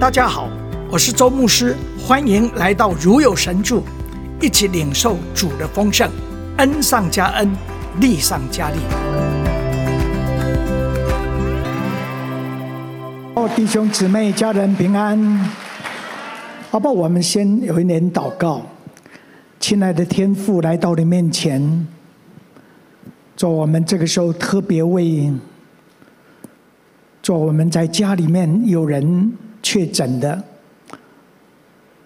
大家好，我是周牧师，欢迎来到如有神助，一起领受主的丰盛，恩上加恩，力上加力。哦，弟兄姊妹、家人平安。好吧，我们先有一点祷告。亲爱的天父，来到你面前，做我们这个时候特别为，做我们在家里面有人。确诊的，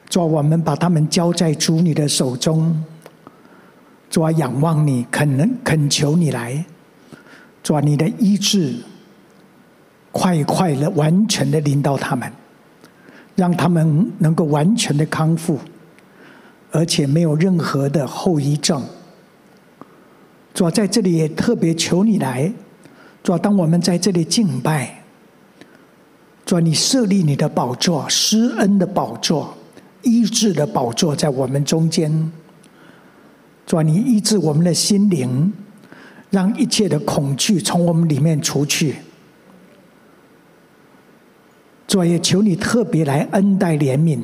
主啊，我们把他们交在主你的手中。主啊，仰望你，恳恳求你来，主啊，你的医治，快快的、完全的临到他们，让他们能够完全的康复，而且没有任何的后遗症。主啊，在这里也特别求你来，主啊，当我们在这里敬拜。主，你设立你的宝座，施恩的宝座，医治的宝座在我们中间。主，你医治我们的心灵，让一切的恐惧从我们里面除去。主，也求你特别来恩待怜悯。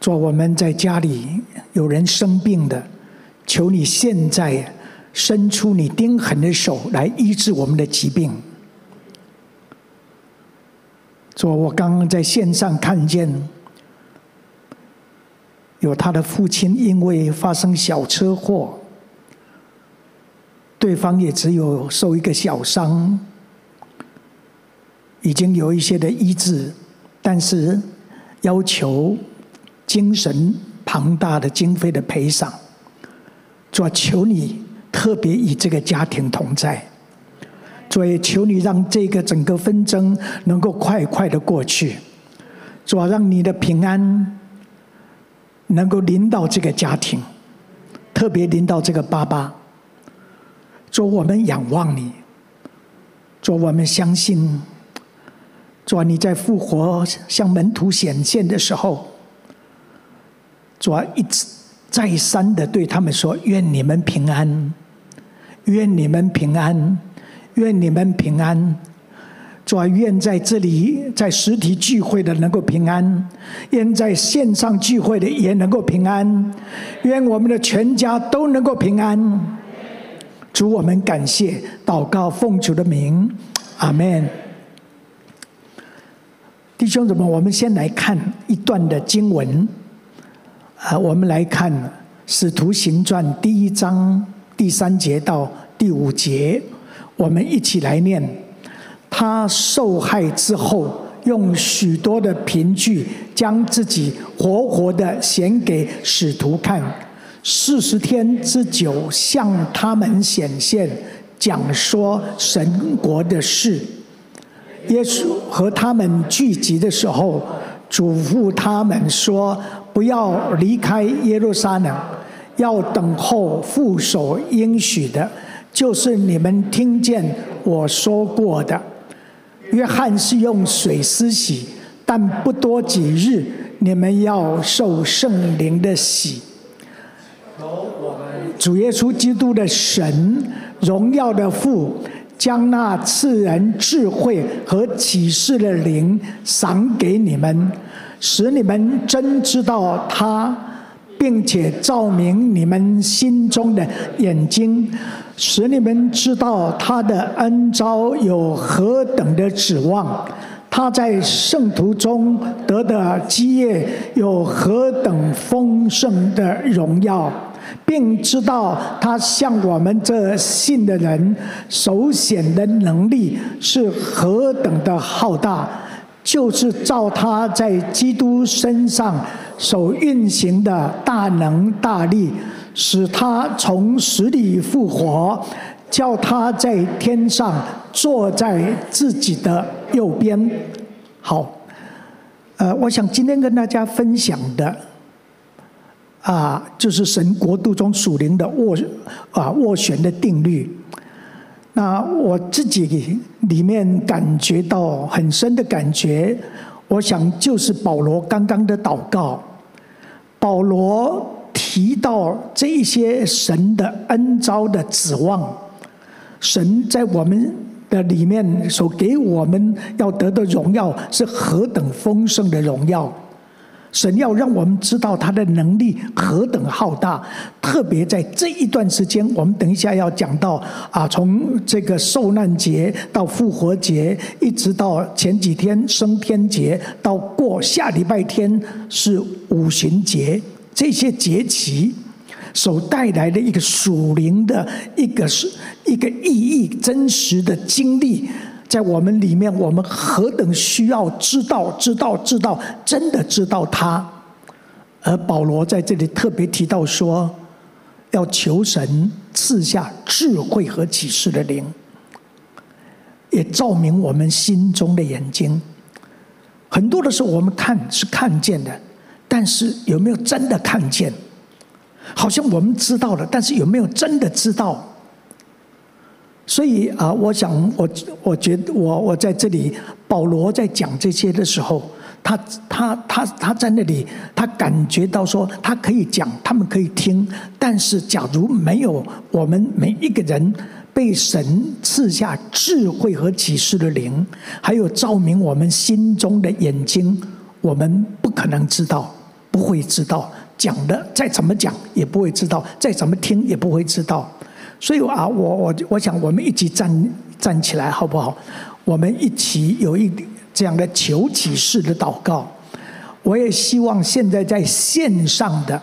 主，我们在家里有人生病的，求你现在伸出你钉痕的手来医治我们的疾病。说，我刚刚在线上看见，有他的父亲因为发生小车祸，对方也只有受一个小伤，已经有一些的医治，但是要求精神庞大的经费的赔偿，主求你特别与这个家庭同在。主也求你让这个整个纷争能够快快的过去，主啊，让你的平安能够临到这个家庭，特别临到这个爸爸。主，我们仰望你，主，我们相信，主啊，你在复活向门徒显现的时候，主啊，一直再三的对他们说：“愿你们平安，愿你们平安。”愿你们平安，主啊，愿在这里在实体聚会的能够平安，愿在线上聚会的也能够平安，愿我们的全家都能够平安。主，我们感谢，祷告奉主的名，阿门。弟兄姊妹，我们先来看一段的经文，啊，我们来看《使徒行传》第一章第三节到第五节。我们一起来念：他受害之后，用许多的凭据，将自己活活的显给使徒看，四十天之久，向他们显现，讲说神国的事。耶稣和他们聚集的时候，嘱咐他们说：不要离开耶路撒冷，要等候父所应许的。就是你们听见我说过的，约翰是用水施洗，但不多几日，你们要受圣灵的洗。主耶稣基督的神，荣耀的父，将那赐人智慧和启示的灵赏给你们，使你们真知道他，并且照明你们心中的眼睛。使你们知道他的恩召有何等的指望，他在圣徒中得的基业有何等丰盛的荣耀，并知道他向我们这信的人所显的能力是何等的浩大，就是照他在基督身上所运行的大能大力。使他从死里复活，叫他在天上坐在自己的右边。好，呃，我想今天跟大家分享的，啊，就是神国度中属灵的斡啊斡旋的定律。那我自己里面感觉到很深的感觉，我想就是保罗刚刚的祷告，保罗。提到这一些神的恩召的指望，神在我们的里面所给我们要得的荣耀是何等丰盛的荣耀。神要让我们知道他的能力何等浩大，特别在这一段时间，我们等一下要讲到啊，从这个受难节到复活节，一直到前几天升天节，到过下礼拜天是五旬节，这些节期所带来的一个属灵的一个是一个意义，真实的经历。在我们里面，我们何等需要知道、知道、知道，真的知道他。而保罗在这里特别提到说，要求神赐下智慧和启示的灵，也照明我们心中的眼睛。很多的时候，我们看是看见的，但是有没有真的看见？好像我们知道了，但是有没有真的知道？所以啊，我想，我我觉得，我我在这里，保罗在讲这些的时候，他他他他在那里，他感觉到说，他可以讲，他们可以听，但是假如没有我们每一个人被神赐下智慧和启示的灵，还有照明我们心中的眼睛，我们不可能知道，不会知道，讲的再怎么讲也不会知道，再怎么听也不会知道。所以啊，我我我想，我们一起站站起来，好不好？我们一起有一这样的求启示的祷告。我也希望现在在线上的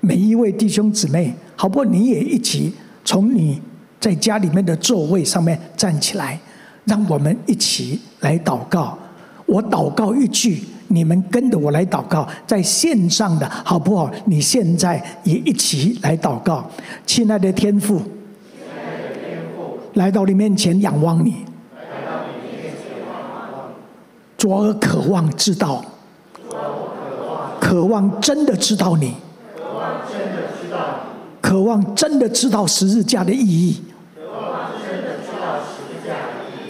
每一位弟兄姊妹，好不好？你也一起从你在家里面的座位上面站起来，让我们一起来祷告。我祷告一句。你们跟着我来祷告，在线上的好不好？你现在也一起来祷告，亲爱的天父，亲爱的天父来到你面前仰望你，主啊，渴望知道，渴望真的知道你，渴望真的知道十字架的意义，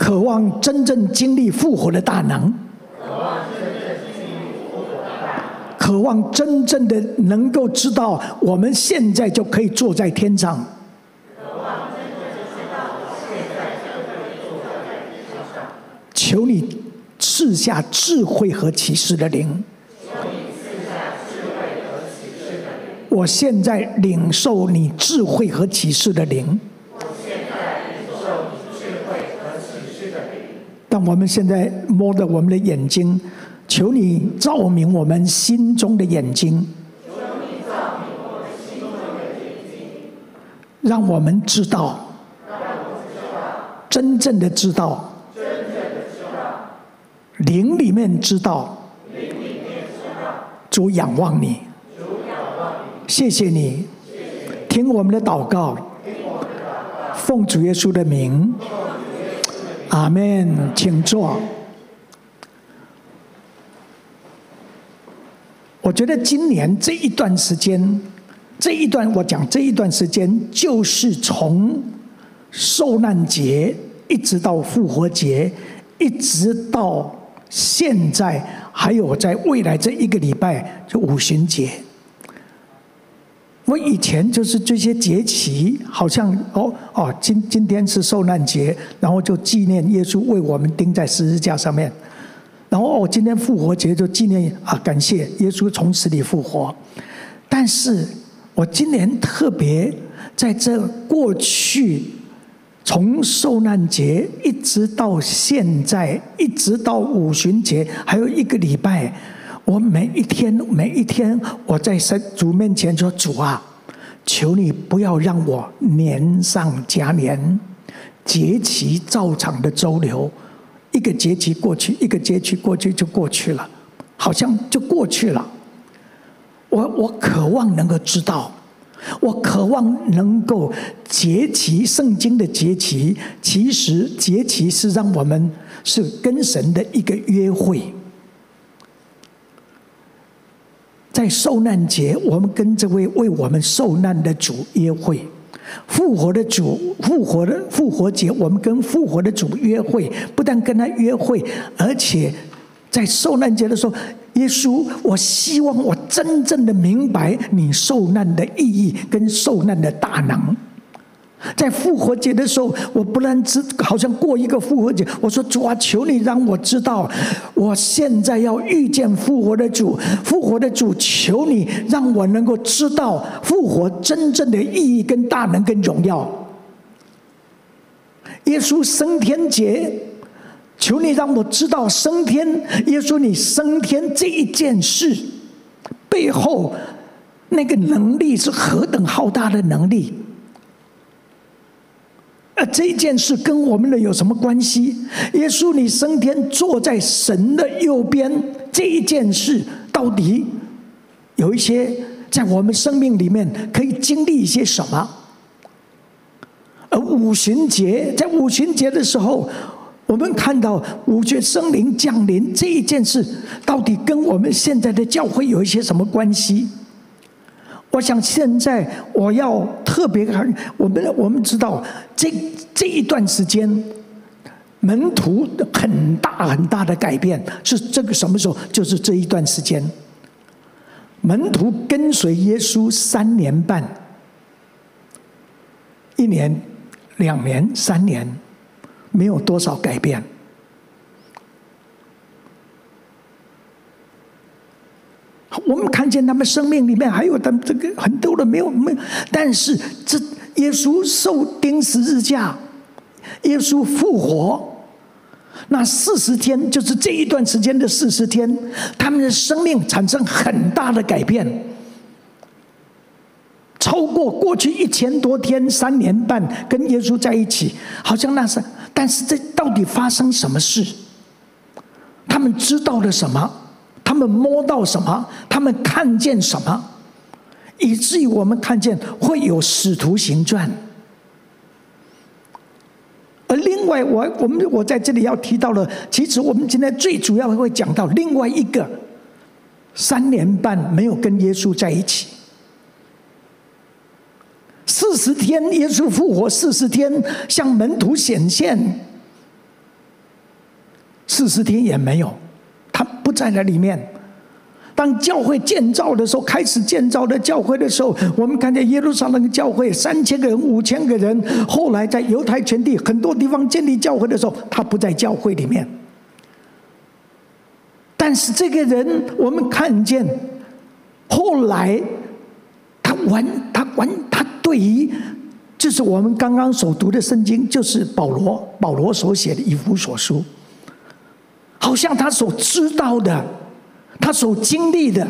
渴望真正经历复活的大能。渴望真正的能够知道，我们现在就可以坐在天上。渴望真正知道，现在就可以坐在天上。求你赐下智慧和启示的灵。求你赐下智慧和启示的灵。我现在领受你智慧和启示的灵。我现在领受你智慧和启示的灵。当我们现在摸着我们的眼睛。求你照明我们心中的眼睛，让我们知道，真正的知道，灵里面知道，灵里面知道，主仰望你，谢谢你，听我们的祷告，奉主耶稣的名，阿门，请坐。我觉得今年这一段时间，这一段我讲这一段时间，就是从受难节一直到复活节，一直到现在，还有在未来这一个礼拜就五旬节。我以前就是这些节期，好像哦哦，今今天是受难节，然后就纪念耶稣为我们钉在十字架上面。然后哦，今天复活节就纪念啊，感谢耶稣从死里复活。但是我今年特别在这过去，从受难节一直到现在，一直到五旬节，还有一个礼拜，我每一天每一天，我在神主面前说：“主啊，求你不要让我年上加年，节期照常的周流。”一个节期过去，一个节期过去就过去了，好像就过去了。我我渴望能够知道，我渴望能够节期，圣经的节期，其实节期是让我们是跟神的一个约会。在受难节，我们跟这位为我们受难的主约会。复活的主，复活的复活节，我们跟复活的主约会，不但跟他约会，而且在受难节的时候，耶稣，我希望我真正的明白你受难的意义跟受难的大能。在复活节的时候，我不能只好像过一个复活节。我说主啊，求你让我知道，我现在要遇见复活的主，复活的主，求你让我能够知道复活真正的意义跟大能跟荣耀。耶稣升天节，求你让我知道升天，耶稣你升天这一件事背后那个能力是何等浩大的能力。而这件事跟我们的有什么关系？耶稣，你升天坐在神的右边，这一件事到底有一些在我们生命里面可以经历一些什么？而五旬节，在五旬节的时候，我们看到五旬圣灵降临这一件事，到底跟我们现在的教会有一些什么关系？我想现在我要特别看，我们我们知道这这一段时间，门徒很大很大的改变是这个什么时候？就是这一段时间，门徒跟随耶稣三年半，一年、两年、三年，没有多少改变。我们看见他们生命里面还有他们这个很多的没有没有，但是这耶稣受钉十字架，耶稣复活，那四十天就是这一段时间的四十天，他们的生命产生很大的改变，超过过去一千多天三年半跟耶稣在一起，好像那是，但是这到底发生什么事？他们知道了什么？们摸到什么？他们看见什么？以至于我们看见会有使徒行传。而另外，我我们我在这里要提到了，其实我们今天最主要会讲到另外一个三年半没有跟耶稣在一起，四十天耶稣复活，四十天向门徒显现，四十天也没有。他不在那里面。当教会建造的时候，开始建造的教会的时候，我们看见耶路撒冷教会三千个人、五千个人。后来在犹太全地很多地方建立教会的时候，他不在教会里面。但是这个人，我们看见后来他完，他完，他对于就是我们刚刚所读的圣经，就是保罗保罗所写的以弗所书。好像他所知道的，他所经历的，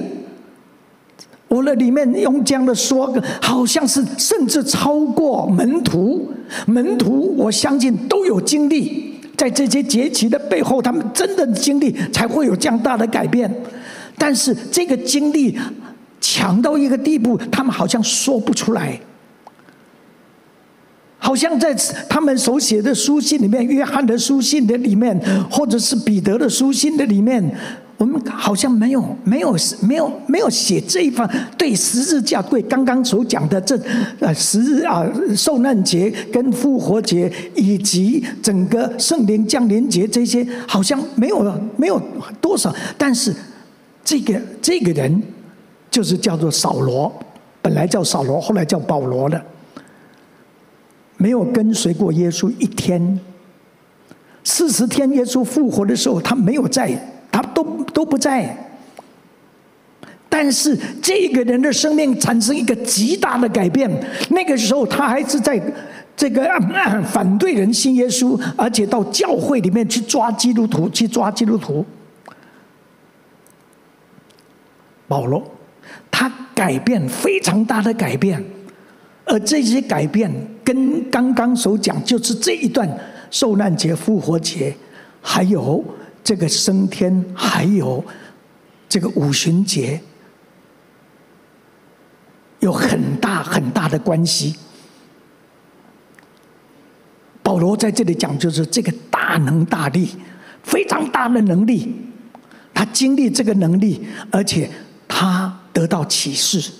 我那里面用这样的说，好像是甚至超过门徒。门徒，我相信都有经历，在这些节期的背后，他们真的经历才会有这样大的改变。但是这个经历强到一个地步，他们好像说不出来。好像在他们所写的书信里面，约翰的书信的里面，或者是彼得的书信的里面，我们好像没有、没有、没有、没有写这一方对十字架、对刚刚所讲的这呃十日啊受难节跟复活节以及整个圣灵降临节这些，好像没有没有多少。但是这个这个人就是叫做扫罗，本来叫扫罗，后来叫保罗的。没有跟随过耶稣一天，四十天耶稣复活的时候，他没有在，他都都不在。但是这个人的生命产生一个极大的改变。那个时候他还是在这个 反对人信耶稣，而且到教会里面去抓基督徒，去抓基督徒。保罗，他改变非常大的改变。而这些改变跟刚刚所讲，就是这一段受难节、复活节，还有这个升天，还有这个五旬节，有很大很大的关系。保罗在这里讲，就是这个大能大力，非常大的能力，他经历这个能力，而且他得到启示。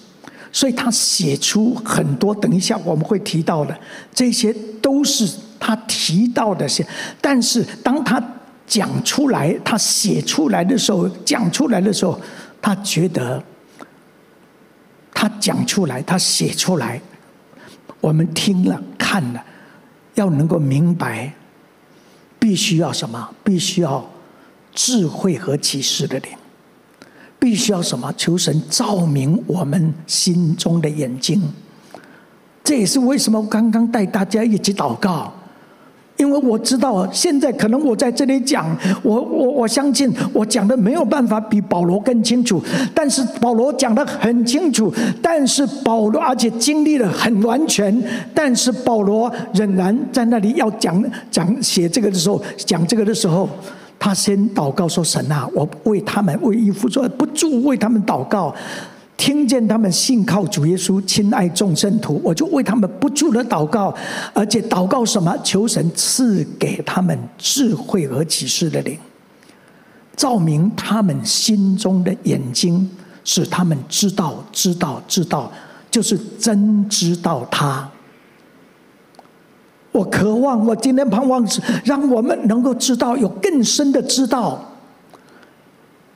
所以他写出很多，等一下我们会提到的，这些都是他提到的些。但是当他讲出来，他写出来的时候，讲出来的时候，他觉得他讲出来，他写出来，我们听了看了，要能够明白，必须要什么？必须要智慧和启示的灵，必须要什么？求神照明我们心中的眼睛。这也是为什么刚刚带大家一起祷告。因为我知道，现在可能我在这里讲，我我我相信我讲的没有办法比保罗更清楚，但是保罗讲的很清楚，但是保罗而且经历了很完全，但是保罗仍然在那里要讲讲写这个的时候，讲这个的时候，他先祷告说：“神啊，我为他们为以弗所不住为他们祷告。”听见他们信靠主耶稣，亲爱众圣徒，我就为他们不住的祷告，而且祷告什么？求神赐给他们智慧和启示的灵，照明他们心中的眼睛，使他们知道、知道、知道，就是真知道他。我渴望，我今天盼望是让我们能够知道，有更深的知道。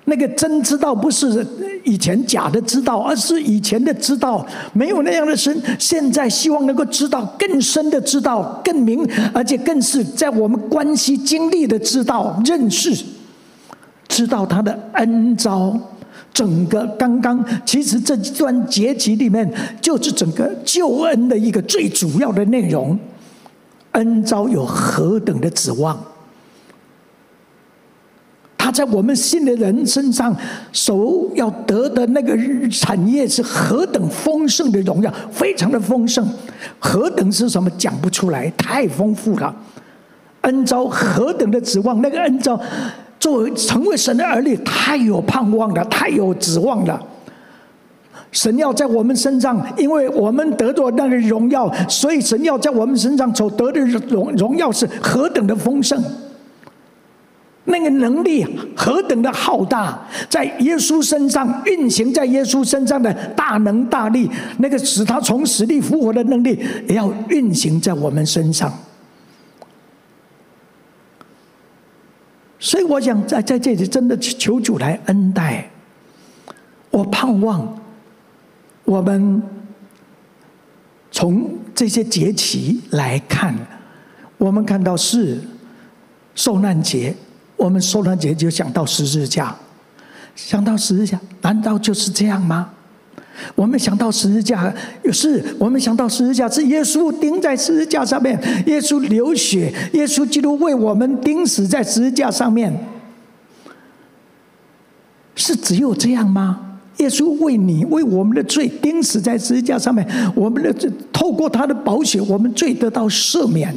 那个真知道不是以前假的知道，而是以前的知道没有那样的深。现在希望能够知道更深的知道，更明，而且更是在我们关系经历的知道、认识，知道他的恩招。整个刚刚其实这段节集里面，就是整个救恩的一个最主要的内容。恩招有何等的指望？他在我们信的人身上所要得的那个产业是何等丰盛的荣耀，非常的丰盛。何等是什么？讲不出来，太丰富了。恩召何等的指望？那个恩召作为成为神的儿女，太有盼望了，太有指望了。神要在我们身上，因为我们得到那个荣耀，所以神要在我们身上所得的荣荣耀是何等的丰盛。那个能力何等的浩大，在耶稣身上运行，在耶稣身上的大能大力，那个使他从死里复活的能力，也要运行在我们身上。所以，我想在在这里真的求主来恩待。我盼望我们从这些节期来看，我们看到是受难节。我们受难节就想到十字架，想到十字架，难道就是这样吗？我们想到十字架，是我们想到十字架是耶稣钉在十字架上面，耶稣流血，耶稣基督为我们钉死在十字架上面，是只有这样吗？耶稣为你为我们的罪钉死在十字架上面，我们的罪透过他的宝血，我们罪得到赦免。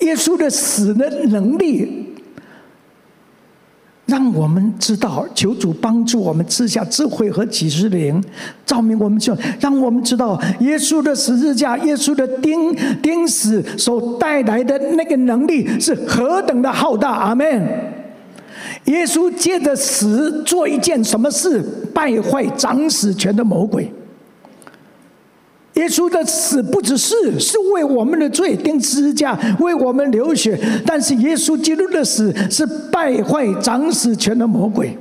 耶稣的死的能力，让我们知道，求主帮助我们赐下智慧和启示灵，照明我们就让我们知道耶稣的十字架、耶稣的钉钉死所带来的那个能力是何等的浩大。阿门。耶稣借着死做一件什么事？败坏掌死权的魔鬼。耶稣的死不只是是为我们的罪钉十字架，为我们流血，但是耶稣基督的死是败坏掌死权的魔鬼，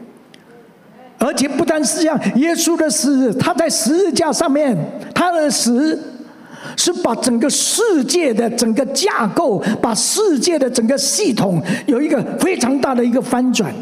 而且不单是这样，耶稣的死，他在十字架上面，他的死是把整个世界的整个架构，把世界的整个系统有一个非常大的一个翻转。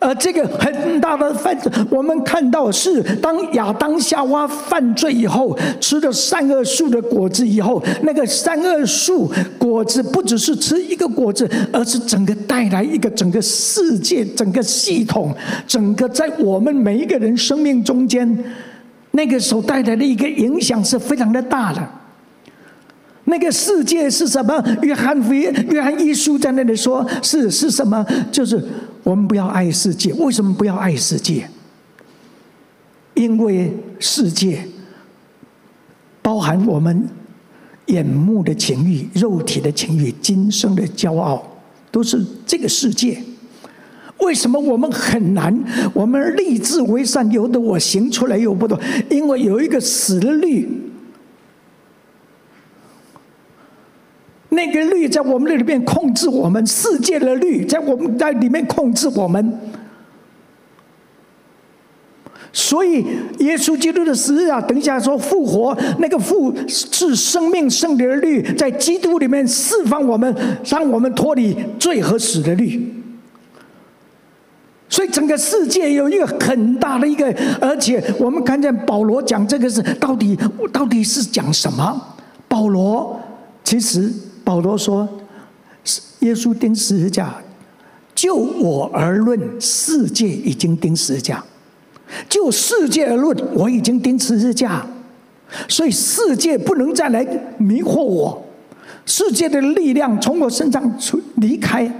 而这个很大的犯罪，我们看到是当亚当夏娃犯罪以后，吃了善恶树的果子以后，那个善恶树果子不只是吃一个果子，而是整个带来一个整个世界、整个系统、整个在我们每一个人生命中间，那个所带来的一个影响是非常的大的。那个世界是什么？约翰福音、约翰一书在那里说，是是什么？就是。我们不要爱世界，为什么不要爱世界？因为世界包含我们眼目的情欲、肉体的情欲、今生的骄傲，都是这个世界。为什么我们很难？我们立志为善，由得我行出来又不多，因为有一个死的律。那个律在我们那里面控制我们，世界的律在我们在里面控制我们，所以耶稣基督的十字架，等一下说复活，那个复是生命圣灵的律，在基督里面释放我们，让我们脱离罪和死的律。所以整个世界有一个很大的一个，而且我们看见保罗讲这个是到底到底是讲什么？保罗其实好多说，耶稣钉十字架，就我而论，世界已经钉十字架；就世界而论，我已经钉十字架。所以世界不能再来迷惑我，世界的力量从我身上出离开。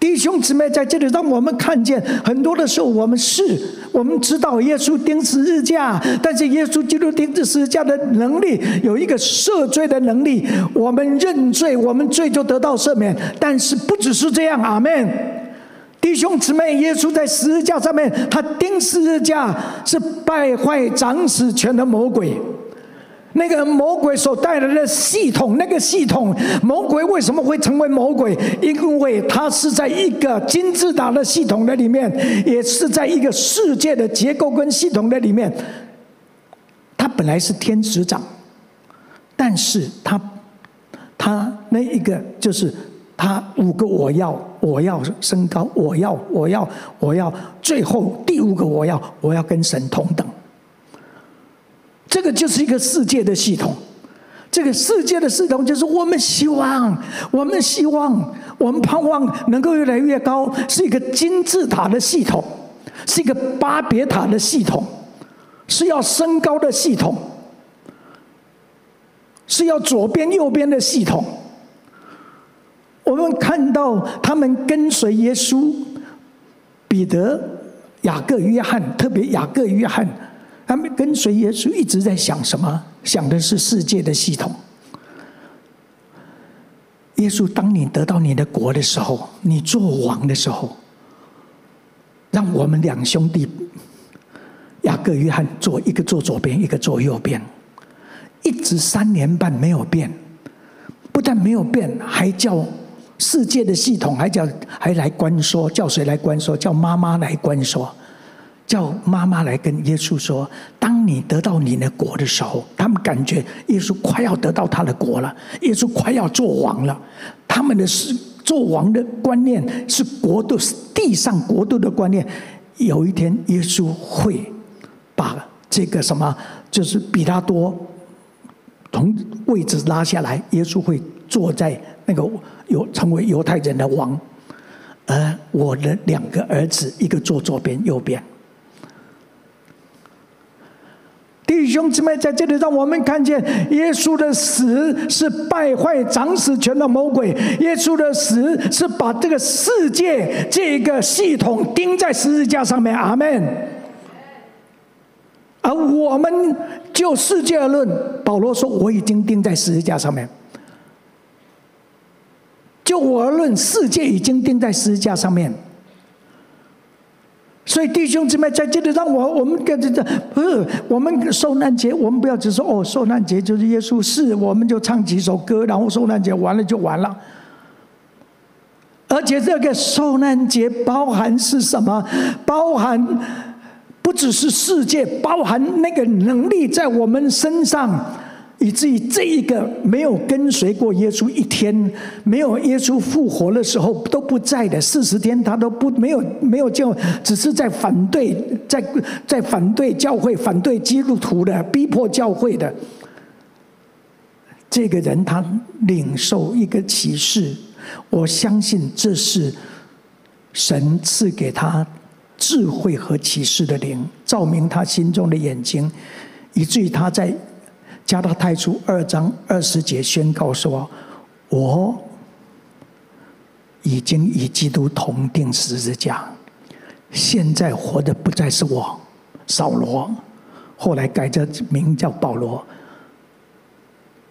弟兄姊妹，在这里，让我们看见很多的时候，我们是，我们知道耶稣钉十字架，但是耶稣基督钉十字架的能力有一个赦罪的能力，我们认罪，我们罪就得到赦免。但是不只是这样，阿门。弟兄姊妹，耶稣在十字架上面，他钉十字架是败坏长死权的魔鬼。那个魔鬼所带来的系统，那个系统，魔鬼为什么会成为魔鬼？因为他是在一个金字塔的系统的里面，也是在一个世界的结构跟系统的里面。他本来是天使长，但是他，他那一个就是他五个我要，我要升高，我要，我要，我要，最后第五个我要，我要跟神同等。这个就是一个世界的系统，这个世界的系统就是我们希望，我们希望，我们盼望能够越来越高，是一个金字塔的系统，是一个巴别塔的系统，是要升高的系统，是要左边右边的系统。我们看到他们跟随耶稣，彼得、雅各、约翰，特别雅各、约翰。他们跟随耶稣一直在想什么？想的是世界的系统。耶稣，当你得到你的国的时候，你做王的时候，让我们两兄弟雅各、约翰坐一个坐左边，一个坐右边，一直三年半没有变。不但没有变，还叫世界的系统，还叫还来关说，叫谁来关说？叫妈妈来关说。叫妈妈来跟耶稣说：“当你得到你的国的时候，他们感觉耶稣快要得到他的国了，耶稣快要做王了。他们的是做王的观念是国度，是地上国度的观念。有一天，耶稣会把这个什么，就是比拉多从位置拉下来，耶稣会坐在那个犹成为犹太人的王，而我的两个儿子，一个坐左边，右边。”弟兄姊妹，在这里让我们看见，耶稣的死是败坏长死权的魔鬼；耶稣的死是把这个世界这个系统钉在十字架上面。阿门。而我们就世界而论，保罗说：“我已经钉在十字架上面。”就我而论，世界已经钉在十字架上面。所以弟兄姊妹在这里，让我我们跟着这不是我们受难节，我们不要只说哦，受难节就是耶稣是，我们就唱几首歌，然后受难节完了就完了。而且这个受难节包含是什么？包含不只是世界，包含那个能力在我们身上。以至于这一个没有跟随过耶稣一天，没有耶稣复活的时候都不在的四十天，他都不没有没有就只是在反对，在在反对教会、反对基督徒的、逼迫教会的这个人，他领受一个启示，我相信这是神赐给他智慧和启示的灵，照明他心中的眼睛，以至于他在。加拉太书二章二十节宣告说：“我已经与基督同钉十字架，现在活的不再是我，扫罗，后来改着名叫保罗。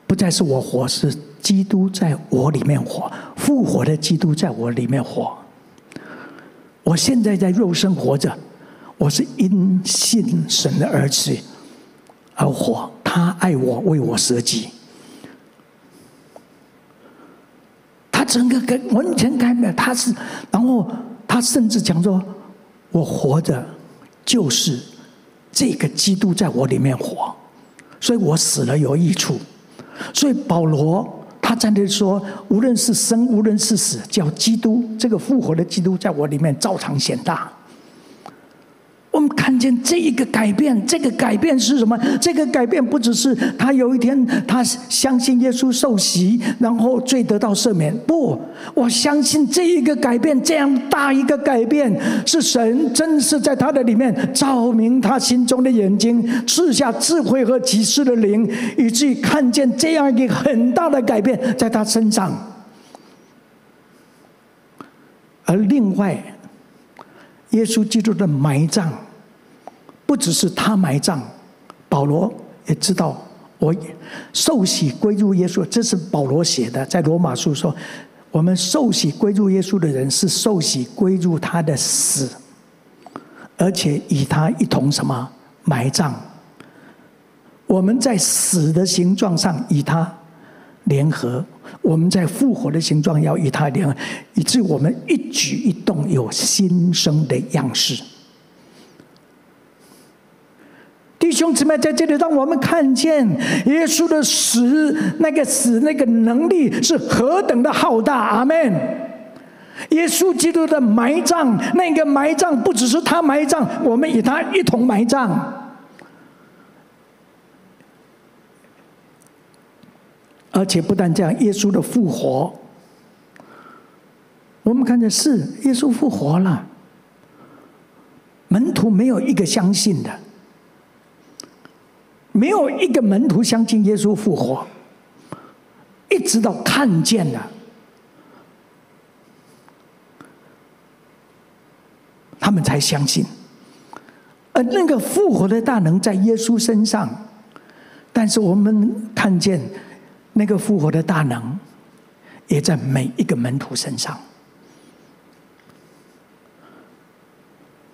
不再是我活，是基督在我里面活，复活的基督在我里面活。我现在在肉身活着，我是因信神的儿子而活。”他爱我，为我舍己。他整个跟完全改变，他是，然后他甚至讲说：“我活着就是这个基督在我里面活，所以我死了有益处。所以保罗他站在说，无论是生，无论是死，叫基督这个复活的基督在我里面照常显大。我们看见这一个改变，这个改变是什么？这个改变不只是他有一天他相信耶稣受洗，然后罪得到赦免。不，我相信这一个改变，这样大一个改变，是神真是在他的里面照明他心中的眼睛，赐下智慧和启示的灵，以至于看见这样一个很大的改变在他身上。而另外，耶稣基督的埋葬。不只是他埋葬，保罗也知道，我受洗归入耶稣，这是保罗写的，在罗马书说，我们受洗归入耶稣的人是受洗归入他的死，而且与他一同什么埋葬。我们在死的形状上与他联合，我们在复活的形状要与他联合，以致我们一举一动有新生的样式。弟兄姊妹，在这里让我们看见耶稣的死，那个死那个能力是何等的浩大。阿门。耶稣基督的埋葬，那个埋葬不只是他埋葬，我们与他一同埋葬。而且不但这样，耶稣的复活，我们看见是耶稣复活了，门徒没有一个相信的。没有一个门徒相信耶稣复活，一直到看见了，他们才相信。而那个复活的大能在耶稣身上，但是我们看见那个复活的大能，也在每一个门徒身上。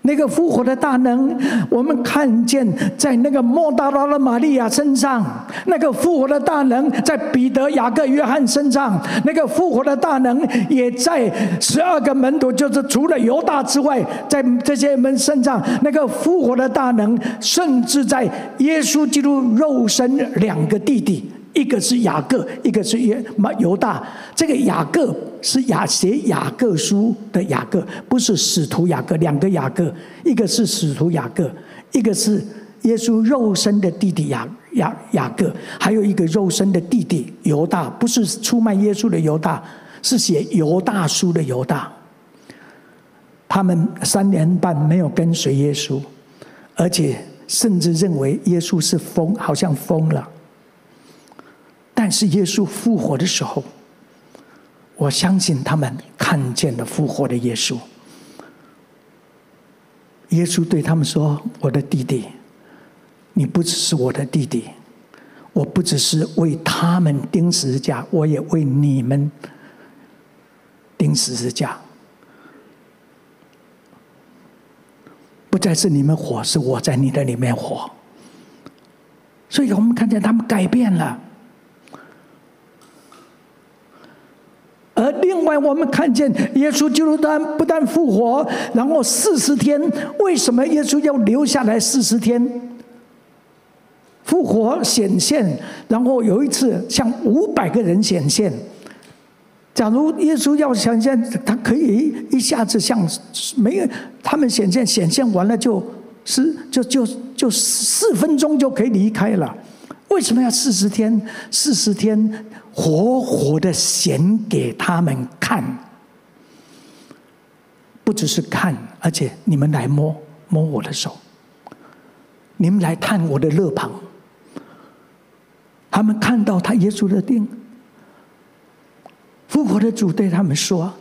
那个复活的大能，我们看见在那个莫大拉的玛利亚身上；那个复活的大能在彼得、雅各、约翰身上；那个复活的大能也在十二个门徒，就是除了犹大之外，在这些门身上；那个复活的大能，甚至在耶稣基督肉身两个弟弟。一个是雅各，一个是约马犹大。这个雅各是雅写雅各书的雅各，不是使徒雅各。两个雅各，一个是使徒雅各，一个是耶稣肉身的弟弟雅雅雅各，还有一个肉身的弟弟犹大，不是出卖耶稣的犹大，是写犹大书的犹大。他们三年半没有跟随耶稣，而且甚至认为耶稣是疯，好像疯了。但是耶稣复活的时候，我相信他们看见了复活的耶稣。耶稣对他们说：“我的弟弟，你不只是我的弟弟，我不只是为他们钉十字架，我也为你们钉十字架。不再是你们活，是我在你的里面活。”所以我们看见他们改变了。而另外，我们看见耶稣基督他不但复活，然后四十天，为什么耶稣要留下来四十天？复活显现，然后有一次向五百个人显现。假如耶稣要显现，他可以一下子向没有他们显现，显现完了就是就就就四分钟就可以离开了。为什么要四十天？四十天活活的显给他们看，不只是看，而且你们来摸摸我的手，你们来探我的肋旁。他们看到他耶稣的钉，复活的主对他们说：“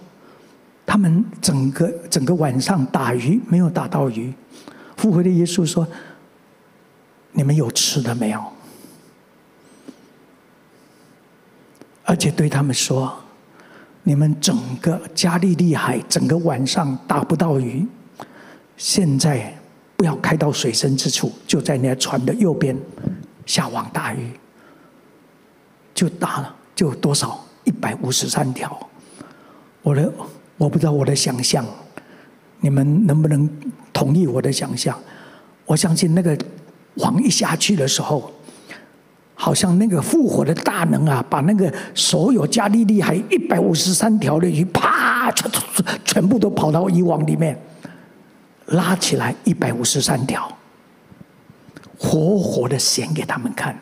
他们整个整个晚上打鱼没有打到鱼。”复活的耶稣说：“你们有吃的没有？”而且对他们说：“你们整个加利利海整个晚上打不到鱼，现在不要开到水深之处，就在那船的右边下网打鱼，就打了，就多少一百五十三条。我的我不知道我的想象，你们能不能同意我的想象？我相信那个网一下去的时候，好像那个复活的大能啊，把那个所有加利利海一百五十三条的鱼，啪，全全部都跑到渔网里面，拉起来一百五十三条。活活的显给他们看，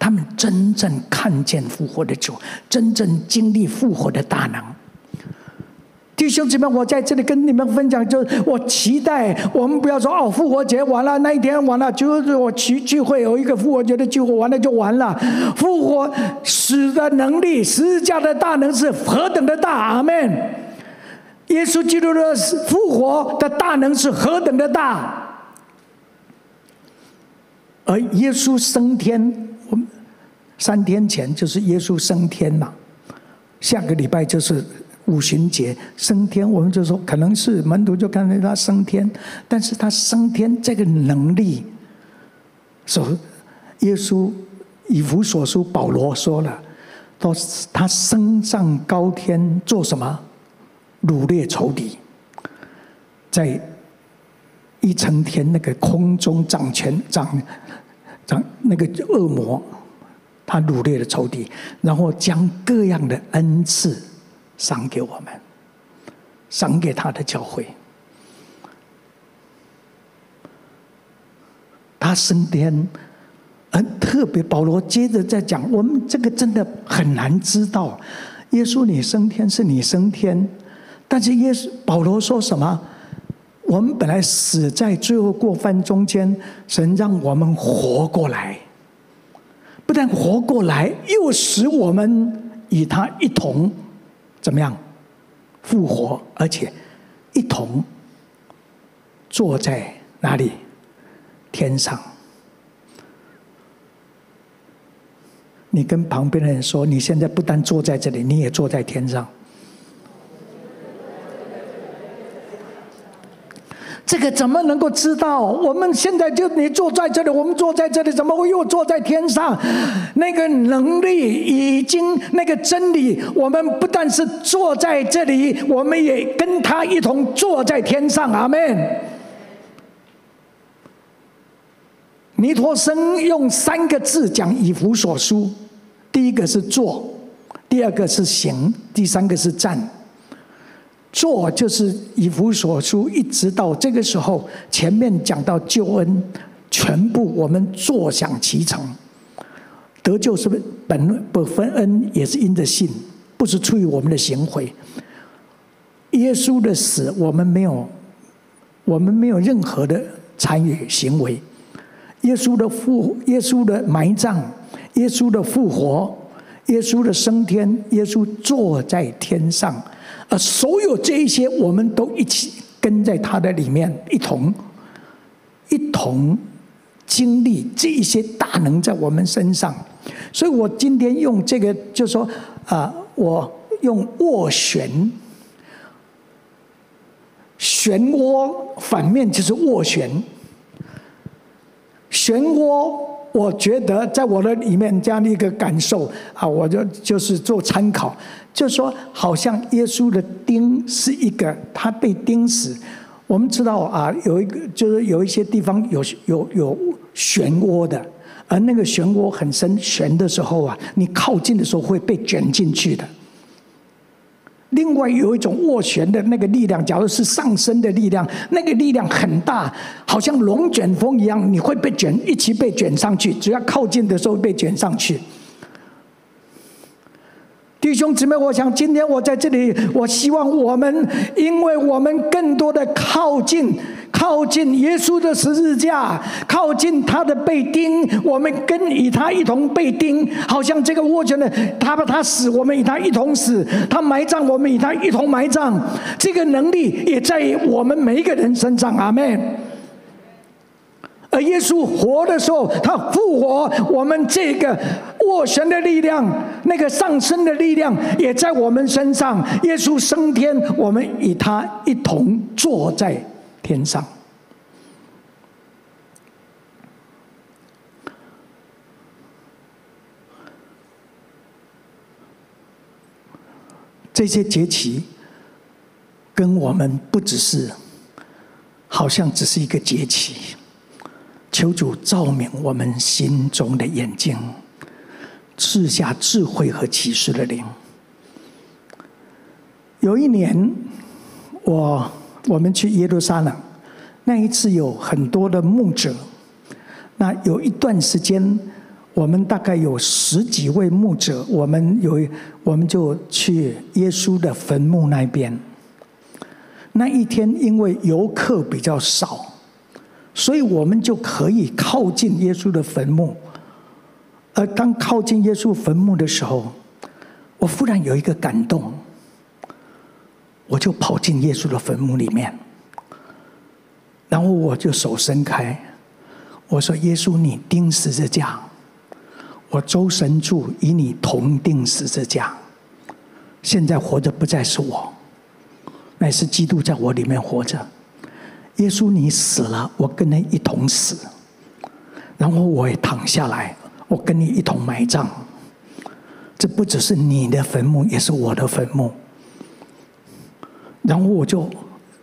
他们真正看见复活的主，真正经历复活的大能。弟兄姊妹，我在这里跟你们分享，就是我期待我们不要说哦，复活节完了那一天完了，就是我聚聚会有一个复活节的聚会完了就完了。复活死的能力，十字架的大能是何等的大，阿门。耶稣基督的复活的大能是何等的大。而耶稣升天，我们三天前就是耶稣升天嘛，下个礼拜就是五旬节升天，我们就说可能是门徒就看见他升天，但是他升天这个能力，所耶稣以弗所书保罗说了，到他升上高天做什么？掳掠仇敌，在。一层天，那个空中掌权掌掌那个恶魔，他掳掠了仇敌，然后将各样的恩赐赏给我们，赏给他的教会。他升天，很特别。保罗接着在讲，我们这个真的很难知道。耶稣你升天是你升天，但是耶稣保罗说什么？我们本来死在罪恶过犯中间，神让我们活过来，不但活过来，又使我们与他一同怎么样复活，而且一同坐在哪里？天上。你跟旁边的人说，你现在不但坐在这里，你也坐在天上。这个怎么能够知道？我们现在就你坐在这里，我们坐在这里，怎么会又坐在天上？那个能力已经，那个真理，我们不但是坐在这里，我们也跟他一同坐在天上。阿门。尼陀生用三个字讲以弗所书：第一个是坐，第二个是行，第三个是站。做就是以弗所书，一直到这个时候，前面讲到救恩，全部我们坐享其成。得救是本不分恩，也是因着信，不是出于我们的行为。耶稣的死，我们没有，我们没有任何的参与行为。耶稣的复，耶稣的埋葬，耶稣的复活，耶稣的升天，耶稣坐在天上。而所有这一些，我们都一起跟在他的里面，一同一同经历这一些大能在我们身上。所以我今天用这个，就是说啊，我用斡旋，漩涡反面就是斡旋，漩涡。我觉得在我的里面这样的一个感受啊，我就就是做参考，就说好像耶稣的钉是一个，他被钉死。我们知道啊，有一个就是有一些地方有有有漩涡的，而那个漩涡很深，旋的时候啊，你靠近的时候会被卷进去的。另外有一种斡旋的那个力量，假如是上升的力量，那个力量很大，好像龙卷风一样，你会被卷，一起被卷上去。只要靠近的时候被卷上去。弟兄姊妹，我想今天我在这里，我希望我们，因为我们更多的靠近。靠近耶稣的十字架，靠近他的被钉，我们跟与他一同被钉，好像这个握拳的，他把他死，我们与他一同死；他埋葬，我们与他一同埋葬。这个能力也在我们每一个人身上，阿门。而耶稣活的时候，他复活，我们这个斡旋的力量，那个上升的力量也在我们身上。耶稣升天，我们与他一同坐在天上。这些节期跟我们不只是，好像只是一个节期，求主照明我们心中的眼睛，赐下智慧和启示的灵。有一年，我我们去耶路撒冷，那一次有很多的牧者，那有一段时间，我们大概有十几位牧者，我们有我们就去耶稣的坟墓那边。那一天因为游客比较少，所以我们就可以靠近耶稣的坟墓。而当靠近耶稣坟墓的时候，我忽然有一个感动。我就跑进耶稣的坟墓里面，然后我就手伸开，我说：“耶稣，你钉十字架，我周神助与你同钉十字架。现在活着不再是我，乃是基督在我里面活着。耶稣，你死了，我跟你一同死，然后我也躺下来，我跟你一同埋葬。这不只是你的坟墓，也是我的坟墓。”然后我就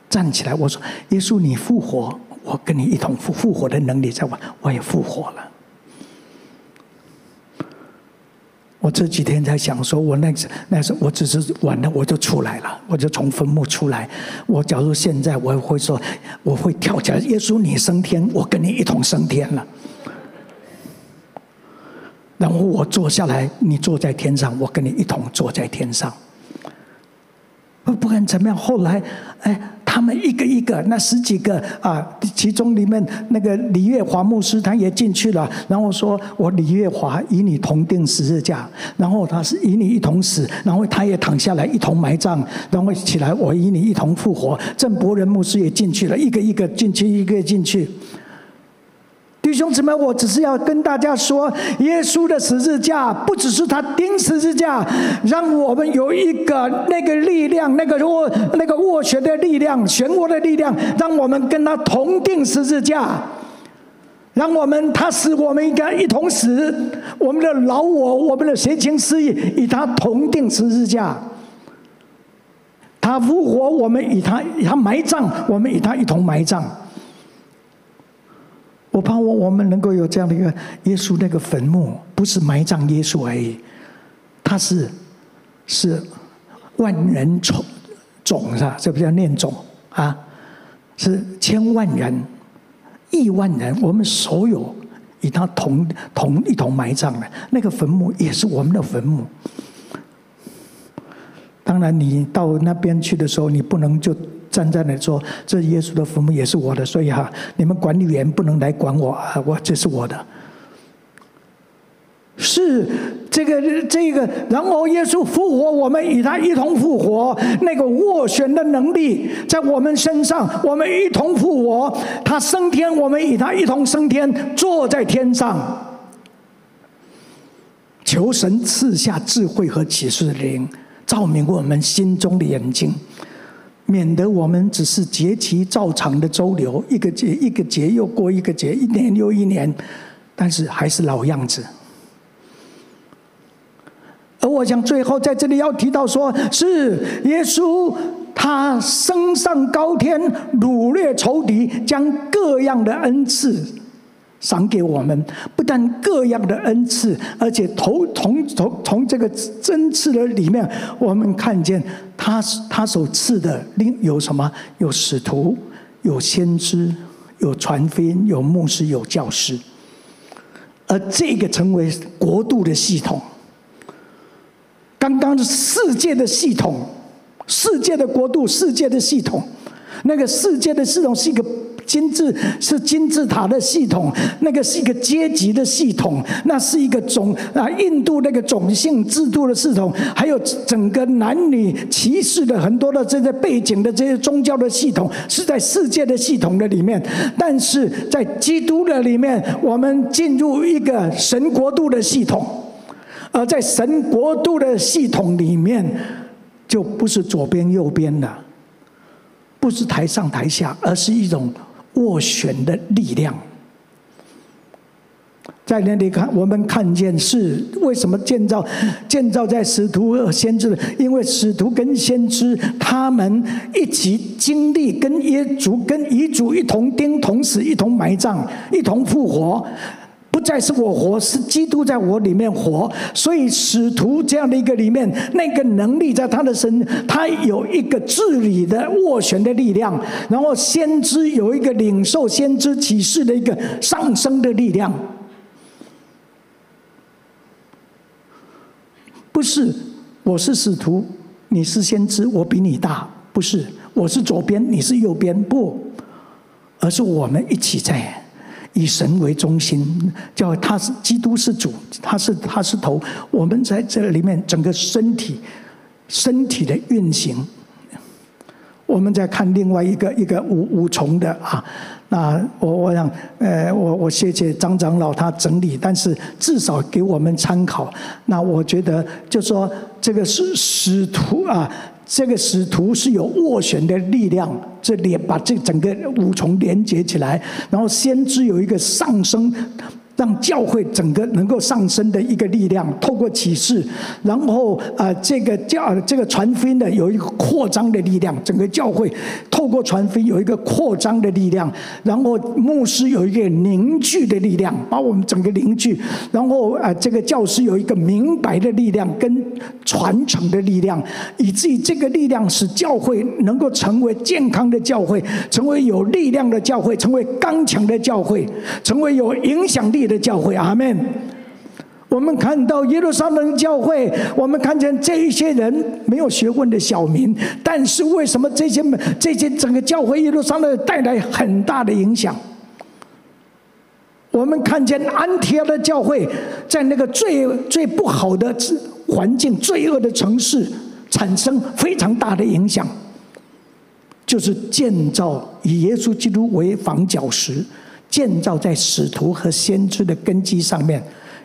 站起来，我说：“耶稣，你复活，我跟你一同复复活的能力在我，我也复活了。”我这几天在想，说我那次那时我只是完了，我就出来了，我就从坟墓出来。我假如现在我会说，我会跳起来：“耶稣，你升天，我跟你一同升天了。”然后我坐下来，你坐在天上，我跟你一同坐在天上。不不管怎么样，后来，哎，他们一个一个，那十几个啊，其中里面那个李月华牧师他也进去了，然后说：“我李月华与你同钉十字架，然后他是与你一同死，然后他也躺下来一同埋葬，然后起来我与你一同复活。”郑伯仁牧师也进去了，一个一个进去，一个进去。弟兄姊妹，我只是要跟大家说，耶稣的十字架不只是他钉十字架，让我们有一个那个力量，那个握那个握拳的力量，漩涡的力量，让我们跟他同钉十字架，让我们他死，我们应该一同死，我们的老我，我们的邪情私欲，与他同钉十字架。他复活，我们与他他埋葬，我们与他一同埋葬。我盼望我们能够有这样的一个耶稣那个坟墓，不是埋葬耶稣而已，他是是万人冢冢是吧？这不叫念种啊？是千万人、亿万人，我们所有与他同同一同埋葬的那个坟墓，也是我们的坟墓。当然，你到那边去的时候，你不能就。站在那说，这耶稣的坟墓也是我的，所以哈，你们管理员不能来管我啊，我这是我的。是这个这个，然后耶稣复活，我们与他一同复活，那个斡旋的能力在我们身上，我们一同复活。他升天，我们与他一同升天，坐在天上。求神赐下智慧和启示灵，照明我们心中的眼睛。免得我们只是节期照常的周流，一个节一个节又过一个节，一年又一年，但是还是老样子。而我想最后在这里要提到说，是耶稣他升上高天，掳掠仇敌，将各样的恩赐。赏给我们不但各样的恩赐，而且从从从从这个恩赐的里面，我们看见他他所赐的另有什么？有使徒，有先知，有传福音，有牧师，有教师。而这个成为国度的系统。刚刚是世界的系统，世界的国度，世界的系统，那个世界的系统是一个。金字是金字塔的系统，那个是一个阶级的系统，那是一个种啊，印度那个种姓制度的系统，还有整个男女歧视的很多的这些背景的这些宗教的系统，是在世界的系统的里面。但是在基督的里面，我们进入一个神国度的系统，而在神国度的系统里面，就不是左边右边的，不是台上台下，而是一种。斡旋的力量，在那里看，我们看见是为什么建造建造在使徒和先知？因为使徒跟先知他们一起经历跟耶稣跟遗嘱一同钉、同死、一同埋葬、一同复活。不再是我活，是基督在我里面活。所以使徒这样的一个里面，那个能力在他的身，他有一个治理的斡旋的力量。然后先知有一个领受先知启示的一个上升的力量。不是我是使徒，你是先知，我比你大。不是我是左边，你是右边。不，而是我们一起在。以神为中心，叫他是基督是主，他是他是头。我们在这里面整个身体，身体的运行。我们再看另外一个一个五五重的啊，那我我想，呃，我我谢谢张长老他整理，但是至少给我们参考。那我觉得就说这个是使徒啊。这个使徒是有斡旋的力量，这里把这整个五重连接起来，然后先知有一个上升。让教会整个能够上升的一个力量，透过启示，然后啊，这个教这个传福音的有一个扩张的力量，整个教会透过传福音有一个扩张的力量，然后牧师有一个凝聚的力量，把我们整个凝聚，然后啊，这个教师有一个明白的力量跟传承的力量，以至于这个力量使教会能够成为健康的教会，成为有力量的教会，成为刚强的教会，成为有影响力。的教会，阿门。我们看到耶路撒冷教会，我们看见这一些人没有学问的小民，但是为什么这些这些整个教会耶路撒冷带来很大的影响？我们看见安提阿的教会，在那个最最不好的环境、罪恶的城市，产生非常大的影响，就是建造以耶稣基督为房角石。建造在使徒和先知的根基上面，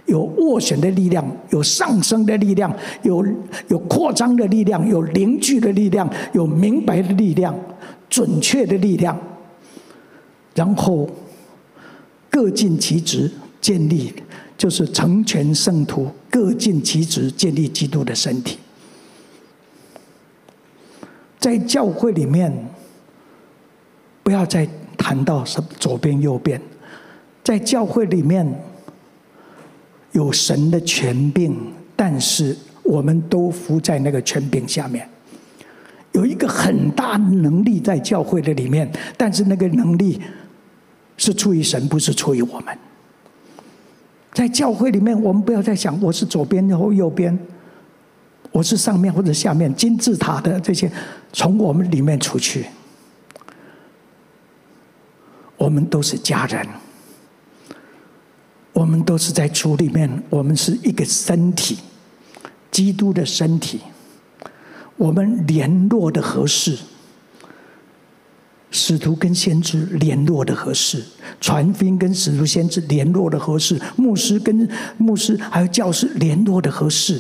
有斡旋的力量，有上升的力量，有有扩张的力量，有凝聚的力量，有明白的力量，准确的力量，然后各尽其职，建立就是成全圣徒，各尽其职，建立基督的身体。在教会里面，不要再。谈到什左边右边，在教会里面有神的权柄，但是我们都服在那个权柄下面。有一个很大能力在教会的里面，但是那个能力是出于神，不是出于我们。在教会里面，我们不要再想我是左边或右边，我是上面或者下面，金字塔的这些，从我们里面出去。我们都是家人，我们都是在主里面，我们是一个身体，基督的身体。我们联络的合适，使徒跟先知联络的合适，传福音跟使徒先知联络的合适，牧师跟牧师还有教师联络的合适，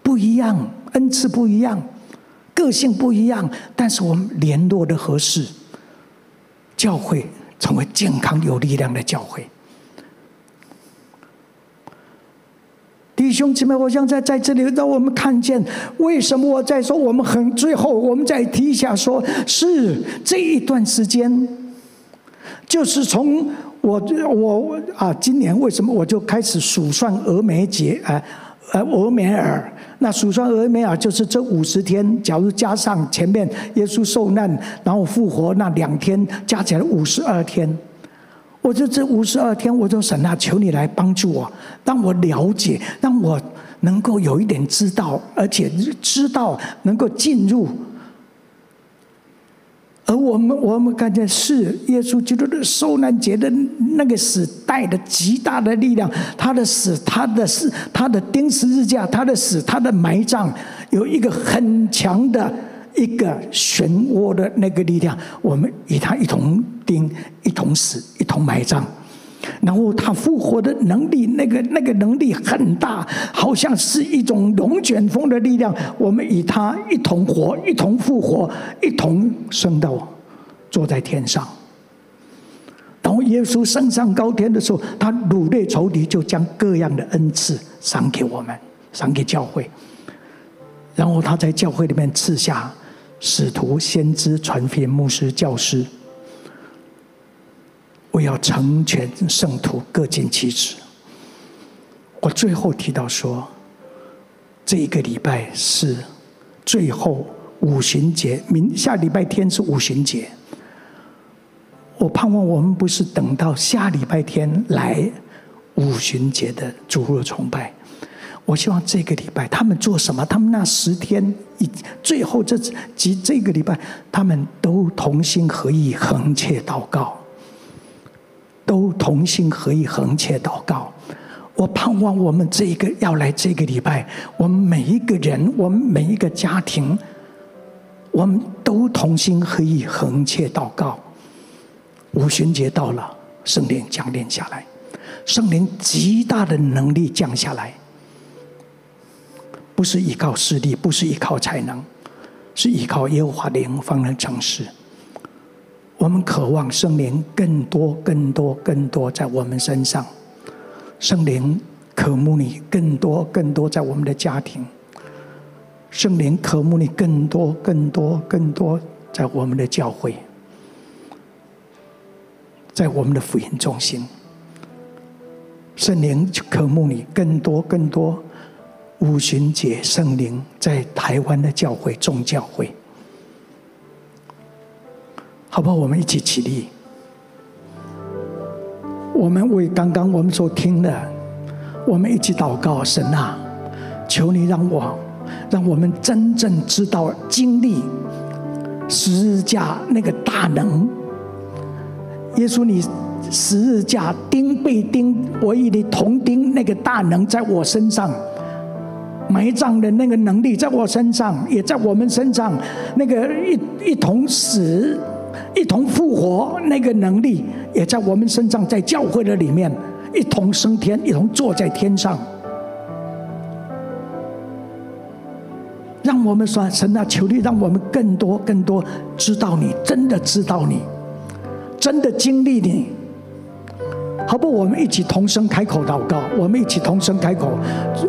不一样，恩赐不一样，个性不一样，但是我们联络的合适，教会。成为健康有力量的教会，弟兄姊妹，我想在在这里让我们看见，为什么我在说我们很最后，我们再提一下说，是这一段时间，就是从我我啊，今年为什么我就开始数算俄梅节啊？呃，俄梅尔，那数算俄梅尔就是这五十天，假如加上前面耶稣受难，然后复活那两天，加起来五十二天。我就这五十二天，我就神啊，求你来帮助我，让我了解，让我能够有一点知道，而且知道能够进入。而我们，我们看见是耶稣基督的受难节的那个死带的极大的力量，他的死，他的死，他的钉十字架，他的死，他的埋葬，有一个很强的一个漩涡的那个力量，我们与他一同钉，一同死，同埋葬。然后他复活的能力，那个那个能力很大，好像是一种龙卷风的力量。我们与他一同活，一同复活，一同升到坐在天上。然后耶稣升上高天的时候，他掳掠仇敌，就将各样的恩赐赏给我们，赏给教会。然后他在教会里面赐下使徒、先知、传福音、牧师、教师，我要成全圣徒，各尽其职。我最后提到说，这一个礼拜是最后五旬节，明下礼拜天是五旬节。我盼望我们不是等到下礼拜天来五旬节的主日崇拜。我希望这个礼拜他们做什么？他们那十天以最后这几这个礼拜，他们都同心合意恒切祷告，都同心合意恒切祷告。我盼望我们这一个要来这个礼拜，我们每一个人，我们每一个家庭，我们都同心合意恒切祷告。五旬节到了，圣灵降临下来，圣灵极大的能力降下来，不是依靠势力，不是依靠才能，是依靠耶和华灵方能成事。我们渴望圣灵更多、更多、更多在我们身上，圣灵渴慕你更多、更多在我们的家庭，圣灵渴慕你更多、更多、更多在我们的教会。在我们的福音中心，圣灵渴慕你更多更多。五旬节圣灵在台湾的教会众教会，好不好？我们一起起立，我们为刚刚我们所听的，我们一起祷告，神啊，求你让我，让我们真正知道经历十字架那个大能。耶稣，你十字架钉被钉，我与你同钉，那个大能在我身上，埋葬的那个能力在我身上，也在我们身上，那个一一同死、一同复活那个能力也在我们身上，在教会的里面一同升天，一同坐在天上。让我们说，神啊，求你让我们更多、更多知道你，真的知道你。真的经历你，好不？我们一起同声开口祷告，我们一起同声开口，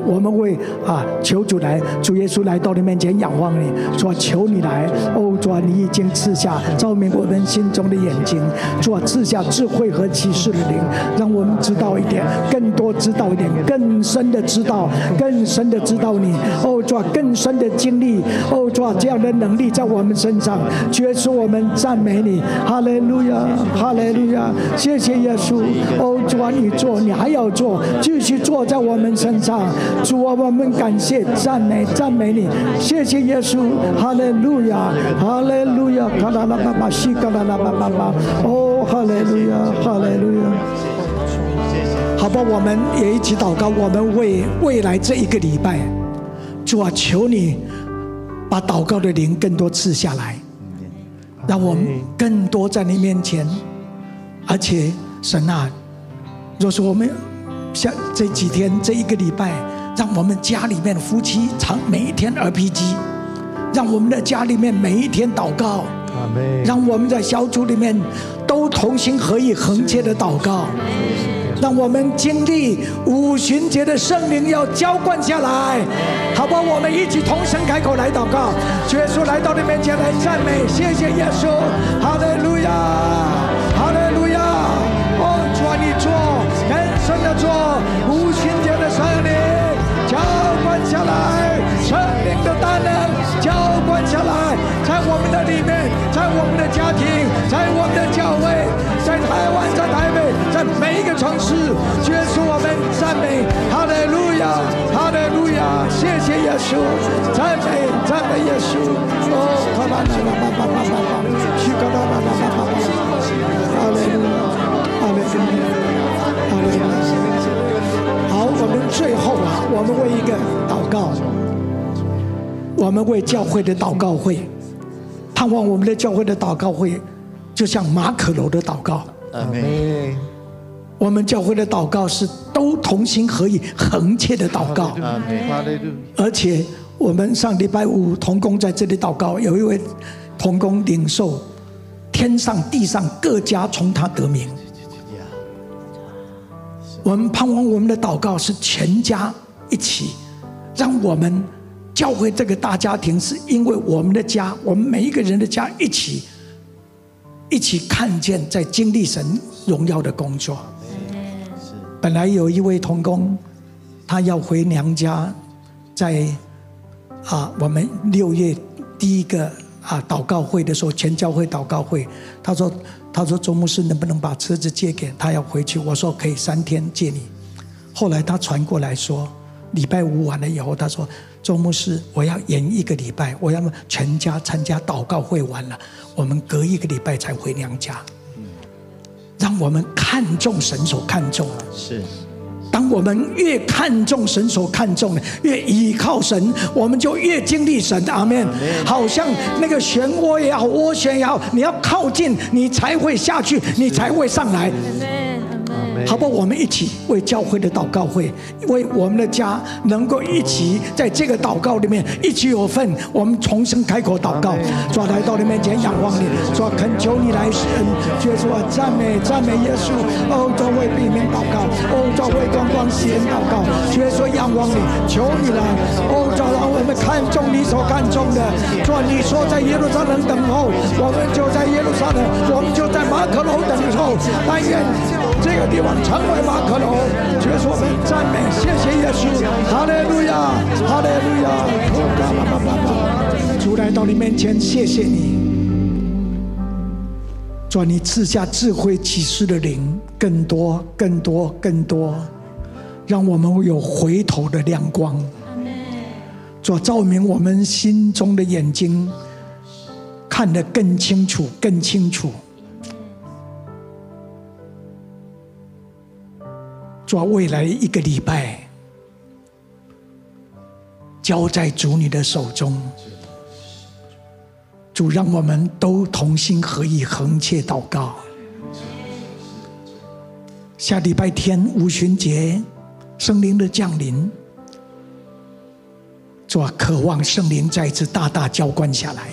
我们为啊，求主来，主耶稣来到你面前仰望你，说求你来，哦，主啊，你已经赐下照明我们心中的眼睛，主啊，赐下智慧和启示的灵，让我们知道一点，更多知道一点，更深的知道，更深的知道你，哦，主啊，更深的经历，哦，主啊，这样的能力在我们身上，绝是我们赞美你，哈利路亚。哈利路亚，谢谢耶稣。哦，主啊，你做，你还要做，继续做在我们身上。主啊，我们感谢、赞美、赞美你。谢谢耶稣。哈利路亚，哈利路亚，卡拉拉巴巴西，卡拉拉巴巴巴。哦，哈利路亚，哈利路亚。好吧，我们也一起祷告，我们为未来这一个礼拜，主啊，求你把祷告的灵更多赐下来。让我们更多在你面前，而且神啊，若是我们像这几天这一个礼拜，让我们家里面夫妻常每一天 RPG，让我们的家里面每一天祷告，让我们在小组里面都同心合意横切的祷告。让我们经历五旬节的圣灵要浇灌下来，好不好？我们一起同声开口来祷告，耶稣来到你面前来赞美，谢谢耶稣，哈利路亚，深的做，五旬节的圣灵浇灌下来，圣灵的大能浇灌下来，在我们的里面，在我们的家庭，在我们的教会，在台湾，在台北。在每一个城市，结束我们赞美，哈利路亚，哈利路亚，谢谢耶稣，赞美赞美耶稣，哦，哈利路亚，哈利路亚，去哈利路亚，哈利路亚，我们为一个祷告，我们为教会的祷告会，盼望我们的教会的祷告会，就像马可楼的祷告，阿门。我们教会的祷告是都同心合意、恒切的祷告。而且我们上礼拜五童工在这里祷告，有一位童工领受天上地上各家从他得名。我们盼望我们的祷告是全家一起，让我们教会这个大家庭，是因为我们的家，我们每一个人的家一起，一起看见在经历神荣耀的工作。本来有一位同工，他要回娘家，在啊，我们六月第一个啊祷告会的时候，全教会祷告会，他说。他说：“周牧师能不能把车子借给他？要回去。”我说：“可以，三天借你。”后来他传过来说，礼拜五完了以后，他说：“周牧师，我要延一个礼拜，我要全家参加祷告会完了，我们隔一个礼拜才回娘家。”让我们看重神所看重的。是。当我们越看重神所看重的，越倚靠神，我们就越经历神。阿门。好像那个漩涡也好，涡旋也好，你要靠近，你才会下去，你才会上来。好不好？我们一起为教会的祷告会，为我们的家能够一起在这个祷告里面一起有份。我们重新开口祷告，主来到你面前仰望你，主恳求你来施恩，主啊赞美赞美耶稣。欧洲会避免祷告，哦，主为光光先祷告，主说仰望你，求你来。哦，主让我们看重你所看重的。主你说在耶路撒冷等候，我们就在耶路撒冷，我们就在马可楼等候。但愿。这个地方成为马可楼，结束我们赞美，谢谢耶稣，哈利路亚，哈利路亚，主来到你面前，谢谢你，主你赐下智慧启示的灵，更多，更多，更多，让我们有回头的亮光，主照明我们心中的眼睛，看得更清楚，更清楚。抓未来一个礼拜，交在主你的手中。主让我们都同心合意，恒切祷告。下礼拜天五旬节，圣灵的降临，主渴望圣灵再次大大浇灌下来。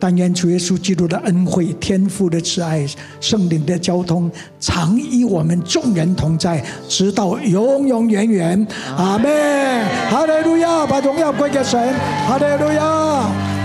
但愿主耶稣基督的恩惠、天父的慈爱、圣灵的交通，常与我们众人同在，直到永永远远。阿门。哈利路亚，把荣耀归给神。哈利路亚。